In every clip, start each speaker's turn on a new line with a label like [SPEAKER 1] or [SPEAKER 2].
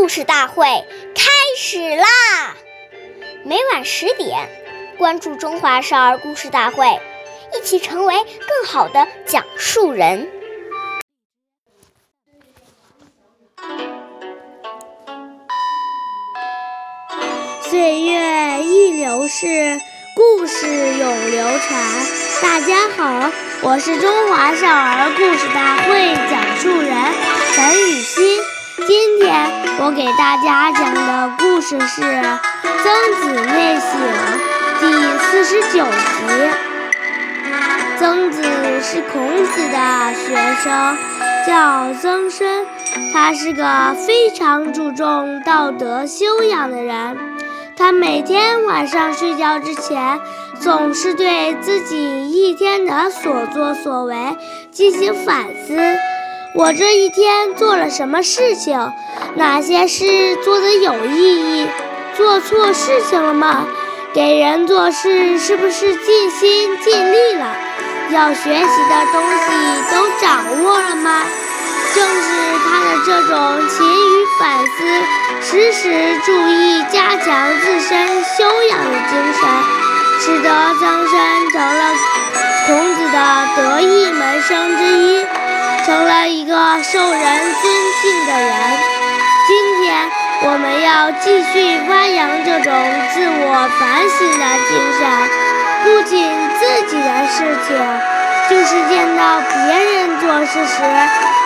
[SPEAKER 1] 故事大会开始啦！每晚十点，关注《中华少儿故事大会》，一起成为更好的讲述人。
[SPEAKER 2] 岁月易流逝，故事永流传。大家好，我是中华少儿故事大会讲我给大家讲的故事是《曾子内省》第四十九集。曾子是孔子的学生，叫曾参，他是个非常注重道德修养的人。他每天晚上睡觉之前，总是对自己一天的所作所为进行反思。我这一天做了什么事情？哪些事做得有意义？做错事情了吗？给人做事是不是尽心尽力了？要学习的东西都掌握了吗？正是他的这种勤于反思、时时注意加强自身修养的精神，使得曾参成了孔子的得意门生之一，成了一个受人尊敬的人。今天我们要继续发扬这种自我反省的精神，不仅自己的事情。就是见到别人做事时，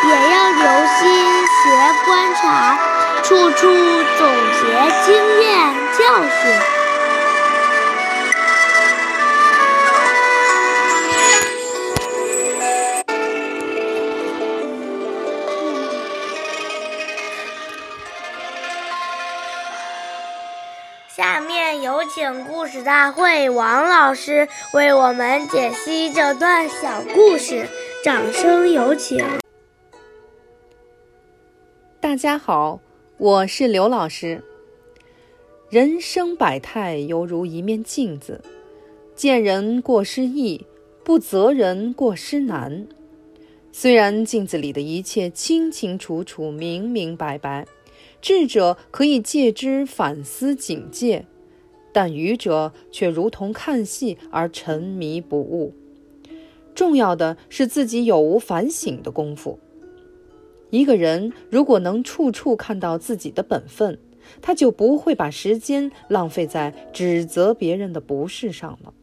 [SPEAKER 2] 也要留心学观察，处处总结经验教训。下面有请故事大会王老师为我们解析这段小故事，掌声有请。
[SPEAKER 3] 大家好，我是刘老师。人生百态犹如一面镜子，见人过失易，不责人过失难。虽然镜子里的一切清清楚楚、明明白白。智者可以借之反思警戒，但愚者却如同看戏而沉迷不悟。重要的是自己有无反省的功夫。一个人如果能处处看到自己的本分，他就不会把时间浪费在指责别人的不是上了。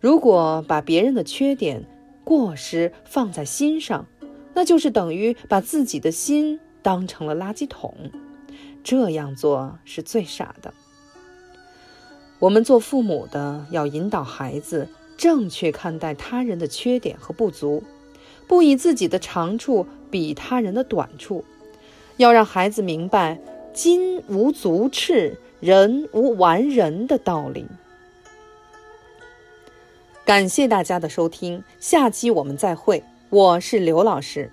[SPEAKER 3] 如果把别人的缺点、过失放在心上，那就是等于把自己的心。当成了垃圾桶，这样做是最傻的。我们做父母的要引导孩子正确看待他人的缺点和不足，不以自己的长处比他人的短处，要让孩子明白“金无足赤，人无完人”的道理。感谢大家的收听，下期我们再会。我是刘老师。